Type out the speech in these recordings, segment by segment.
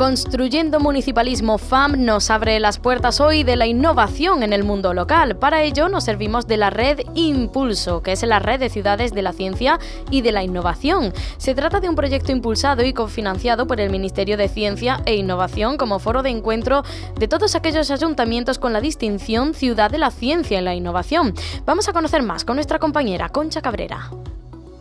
Construyendo Municipalismo FAM nos abre las puertas hoy de la innovación en el mundo local. Para ello nos servimos de la red Impulso, que es la red de ciudades de la ciencia y de la innovación. Se trata de un proyecto impulsado y cofinanciado por el Ministerio de Ciencia e Innovación como foro de encuentro de todos aquellos ayuntamientos con la distinción Ciudad de la Ciencia y la Innovación. Vamos a conocer más con nuestra compañera Concha Cabrera.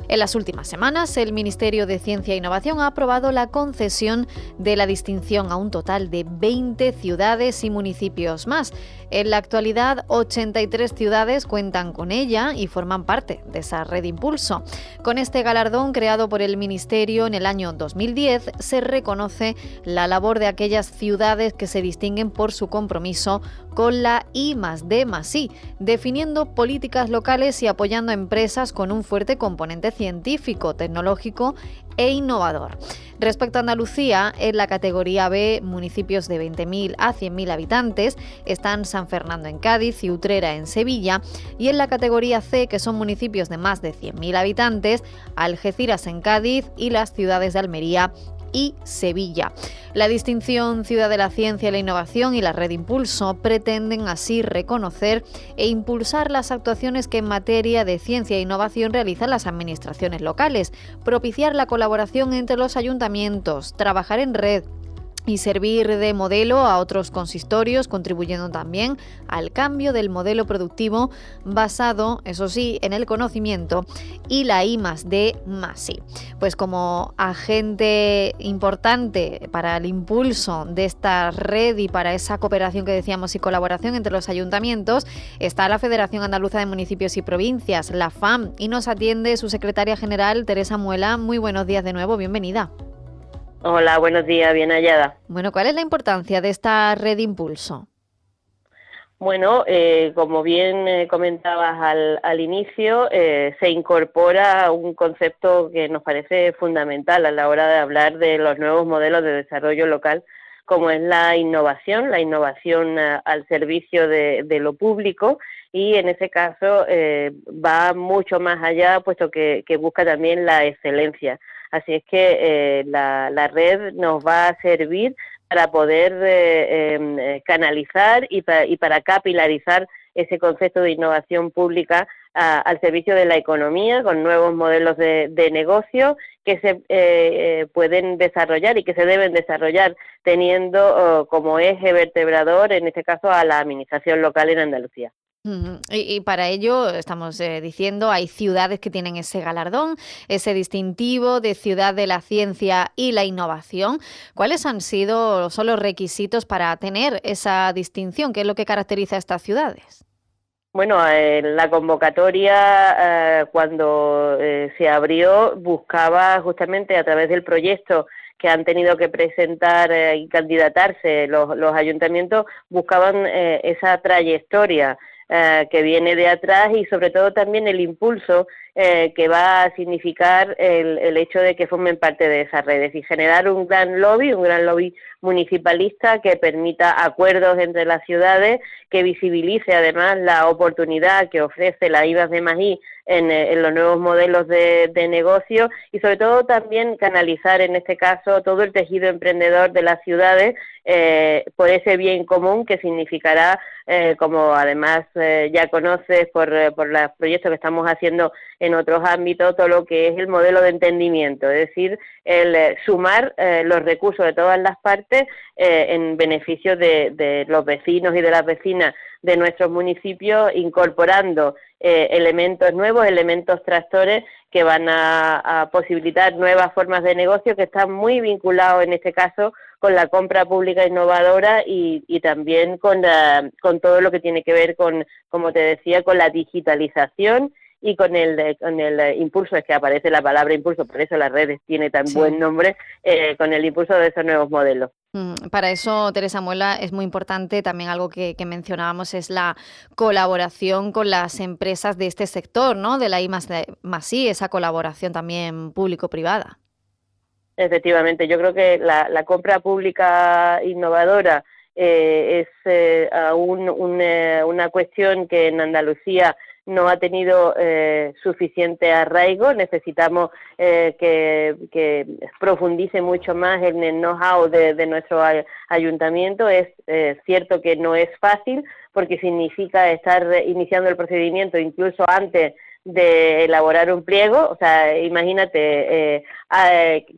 En las últimas semanas, el Ministerio de Ciencia e Innovación ha aprobado la concesión de la distinción a un total de 20 ciudades y municipios más. En la actualidad, 83 ciudades cuentan con ella y forman parte de esa red impulso. Con este galardón creado por el Ministerio en el año 2010, se reconoce la labor de aquellas ciudades que se distinguen por su compromiso con la I más D más I, definiendo políticas locales y apoyando empresas con un fuerte componente científico, tecnológico e innovador. Respecto a Andalucía, en la categoría B, municipios de 20.000 a 100.000 habitantes, están San Fernando en Cádiz y Utrera en Sevilla, y en la categoría C, que son municipios de más de 100.000 habitantes, Algeciras en Cádiz y las ciudades de Almería y Sevilla. La distinción Ciudad de la Ciencia y la Innovación y la Red Impulso pretenden así reconocer e impulsar las actuaciones que en materia de ciencia e innovación realizan las administraciones locales, propiciar la colaboración entre los ayuntamientos, trabajar en red, y servir de modelo a otros consistorios, contribuyendo también al cambio del modelo productivo basado, eso sí, en el conocimiento y la I más D más I. Pues como agente importante para el impulso de esta red y para esa cooperación que decíamos y colaboración entre los ayuntamientos, está la Federación Andaluza de Municipios y Provincias, la FAM, y nos atiende su secretaria general, Teresa Muela. Muy buenos días de nuevo, bienvenida. Hola, buenos días, bien hallada. Bueno, ¿cuál es la importancia de esta red impulso? Bueno, eh, como bien eh, comentabas al, inicio, eh, se incorpora un concepto que nos parece fundamental a la hora de hablar de los nuevos modelos de desarrollo local, como es la innovación, la innovación al servicio de, lo público y en ese caso va mucho más allá, puesto que busca también la excelencia. Así es que eh, la, red nos va a servir para poder eh, em, eh, canalizar y, y para capilarizar ese concepto de innovación pública al servicio de la economía, con nuevos modelos de, negocio que se eh, eh, pueden desarrollar y que se deben desarrollar teniendo oh, como eje vertebrador, en este caso, a la administración local en Andalucía. Y, para ello, estamos eh, diciendo, hay ciudades que tienen ese galardón, ese distintivo de ciudad de la ciencia y la innovación. ¿Cuáles han sido son los requisitos para tener esa distinción? ¿Qué es lo que caracteriza a estas ciudades? Bueno, la convocatoria eh, cuando eh, se abrió buscaba justamente a través del proyecto que han tenido que presentar y candidatarse los, los ayuntamientos, buscaban esa trayectoria eh, que viene de atrás y sobre todo también el impulso eh, que va a significar el, el, hecho de que formen parte de esas redes y generar un gran lobby, un gran lobby municipalista que permita acuerdos entre las ciudades, que visibilice además la oportunidad que ofrece la IVAS de Magí en, eh, en, los nuevos modelos de, de, negocio y sobre todo también canalizar en este caso todo el tejido emprendedor de las ciudades eh, por ese bien común que significará, eh, como además eh, ya conoces por, por los proyectos que estamos haciendo en otros ámbitos, todo lo que es el modelo de entendimiento, es decir, el sumar los recursos de todas las partes en beneficio de, de los vecinos y de las vecinas de nuestros municipios, incorporando elementos nuevos, elementos tractores que van a, posibilitar nuevas formas de negocio que están muy vinculados en este caso con la compra pública innovadora y, también con, con todo lo que tiene que ver con, como te decía, con la digitalización y con el, con el impulso, es que aparece la palabra impulso, por eso las redes tiene tan buen nombre, eh, con el impulso de esos nuevos modelos. Mm, para eso, Teresa Muela, es muy importante también algo que, mencionábamos, es la colaboración con las empresas de este sector, ¿no? De la I más, I, esa colaboración también público-privada. Efectivamente, yo creo que la, compra pública innovadora eh, es eh, aún una cuestión que en Andalucía no ha tenido eh, suficiente arraigo. Necesitamos eh, que, profundice mucho más en el know-how de, nuestro ayuntamiento. Es eh, cierto que no es fácil porque significa estar iniciando el procedimiento incluso antes de elaborar un pliego. O sea, imagínate,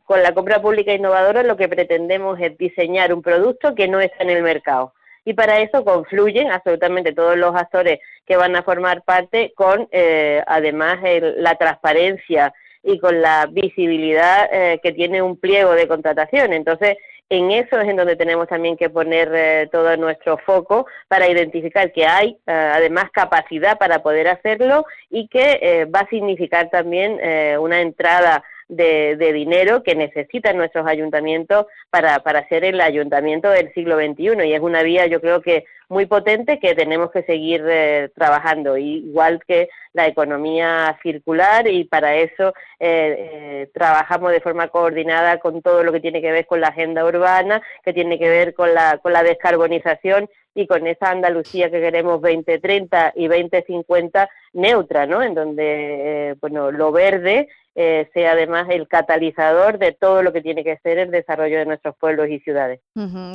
con la compra pública innovadora lo que pretendemos es diseñar un producto que no está en el mercado y para eso confluyen absolutamente todos los actores que van a formar parte con eh, además la transparencia y con la visibilidad eh, que tiene un pliego de contratación. Entonces, en eso es en donde tenemos también que poner eh, todo nuestro foco para identificar que hay además capacidad para poder hacerlo y que va a significar también una entrada de, dinero que necesitan nuestros ayuntamientos para, para ser el ayuntamiento del siglo XXI y es una vía yo creo que muy potente que tenemos que seguir eh, trabajando, igual que la economía circular y para eso eh, eh, trabajamos de forma coordinada con todo lo que tiene que ver con la agenda urbana, que tiene que ver con la, con la descarbonización y con esa Andalucía que queremos 2030 y 2050 neutra, ¿no? En donde, bueno, lo verde eh, sea además el catalizador de todo lo que tiene que ser el desarrollo de nuestros pueblos y ciudades.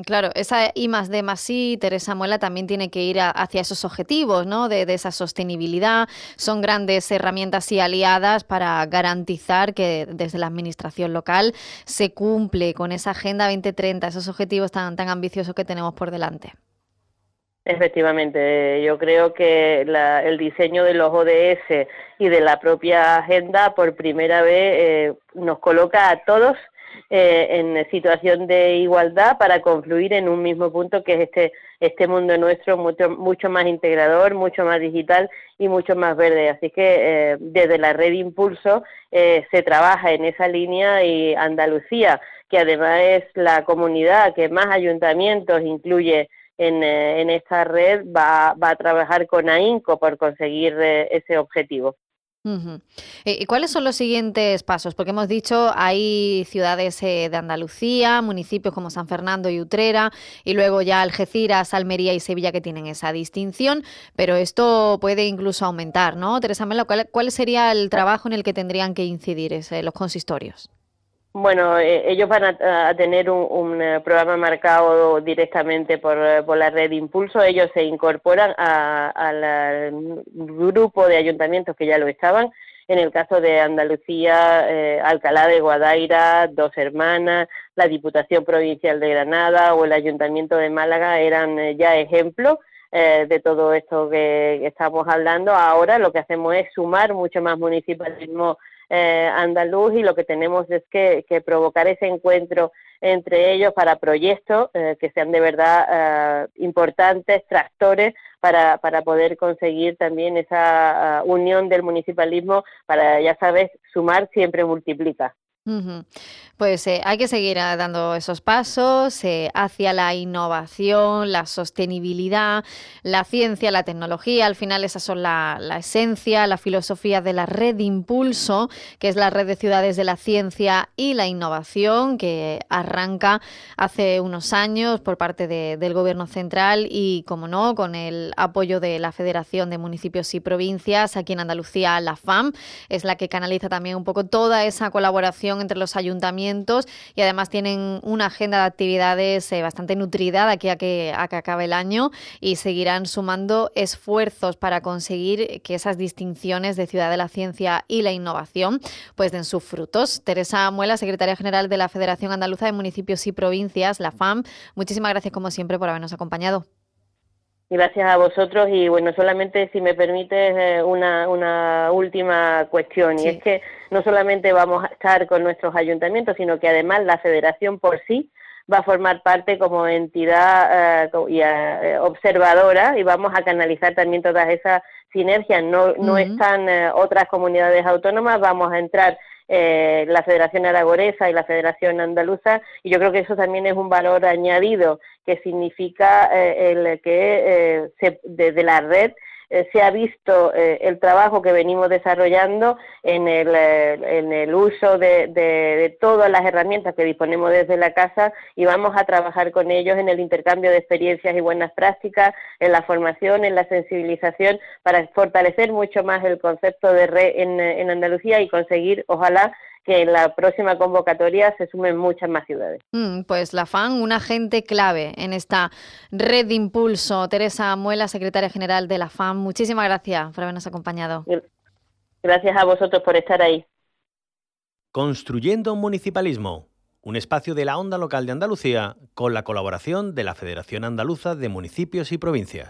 claro, esa I más D más Teresa Muela, también tiene que ir hacia esos objetivos, ¿no? De, esa sostenibilidad. Son grandes herramientas y aliadas para garantizar que desde la administración local se cumple con esa Agenda 2030, esos objetivos tan, tan ambiciosos que tenemos por delante. Efectivamente, yo creo que el diseño de los ODS y de la propia agenda por primera vez eh, nos coloca a todos eh, en situación de igualdad para confluir en un mismo punto que es este este mundo nuestro mucho mucho más integrador, mucho más digital y mucho más verde. Así que eh, desde la red Impulso se trabaja en esa línea y Andalucía, que además es la comunidad que más ayuntamientos incluye eh, en, esta red va, va, a trabajar con AINCO por conseguir eh, ese objetivo. ¿Y cuáles son los siguientes pasos? Porque hemos dicho hay ciudades eh, de Andalucía, municipios como San Fernando y Utrera, y luego ya Algeciras, Almería y Sevilla que tienen esa distinción, pero esto puede incluso aumentar, ¿no? Teresa Mela, ¿cuál, sería el trabajo en el que tendrían que incidir los consistorios? Bueno, eh, ellos van a, tener un, eh, programa marcado directamente por, eh, por, la red Impulso. Ellos se incorporan al grupo de ayuntamientos que ya lo estaban. En el caso de Andalucía, Alcalá de Guadaira, Dos Hermanas, la Diputación Provincial de Granada o el Ayuntamiento de Málaga eran ya ejemplos. de todo esto que, estamos hablando. Ahora lo que hacemos es sumar mucho más municipalismo eh, andaluz y lo que tenemos es que, provocar ese encuentro entre ellos para proyectos eh, que sean de verdad eh, importantes, tractores, para, para poder conseguir también esa unión del municipalismo para, ya sabes, sumar siempre multiplica. Pues eh, hay que seguir eh, dando esos pasos eh, hacia la innovación, la sostenibilidad, la ciencia, la tecnología. Al final esas son la, esencia, la filosofía de la red de impulso, que es la red de ciudades de la ciencia y la innovación, que arranca hace unos años por parte del Gobierno central y, como no, con el apoyo de la Federación de Municipios y Provincias. Aquí en Andalucía, la FAM es la que canaliza también un poco toda esa colaboración entre los ayuntamientos y además tienen una agenda de actividades eh, bastante nutrida de aquí a que, a que acabe el año y seguirán sumando esfuerzos para conseguir que esas distinciones de Ciudad de la Ciencia y la Innovación pues den sus frutos. Teresa Muela, secretaria general de la Federación Andaluza de Municipios y Provincias, la FAM, muchísimas gracias como siempre por habernos acompañado. Gracias a vosotros. Y bueno, solamente si me permites eh, una, una última cuestión. Y es que no solamente vamos a estar con nuestros ayuntamientos, sino que además la federación por sí va a formar parte como entidad eh, eh, observadora y vamos a canalizar también todas esas sinergias. No, no están otras comunidades autónomas, vamos a entrar eh, la Federación Aragonesa y la Federación Andaluza, y yo creo que eso también es un valor añadido que significa eh, el que eh, se, desde la red eh, se ha visto eh, el trabajo que venimos desarrollando en el, eh, en el uso de, de, todas las herramientas que disponemos desde la casa y vamos a trabajar con ellos en el intercambio de experiencias y buenas prácticas, en la formación, en la sensibilización, para fortalecer mucho más el concepto de red en, en Andalucía y conseguir, ojalá, que en la próxima convocatoria se sumen muchas más ciudades. Mm, pues la FAN, un agente clave en esta red de impulso. Teresa Muela, secretaria general de la FAN, muchísimas gracias por habernos acompañado. Gracias a vosotros por estar ahí. Construyendo un municipalismo, un espacio de la onda local de Andalucía con la colaboración de la Federación Andaluza de Municipios y Provincias.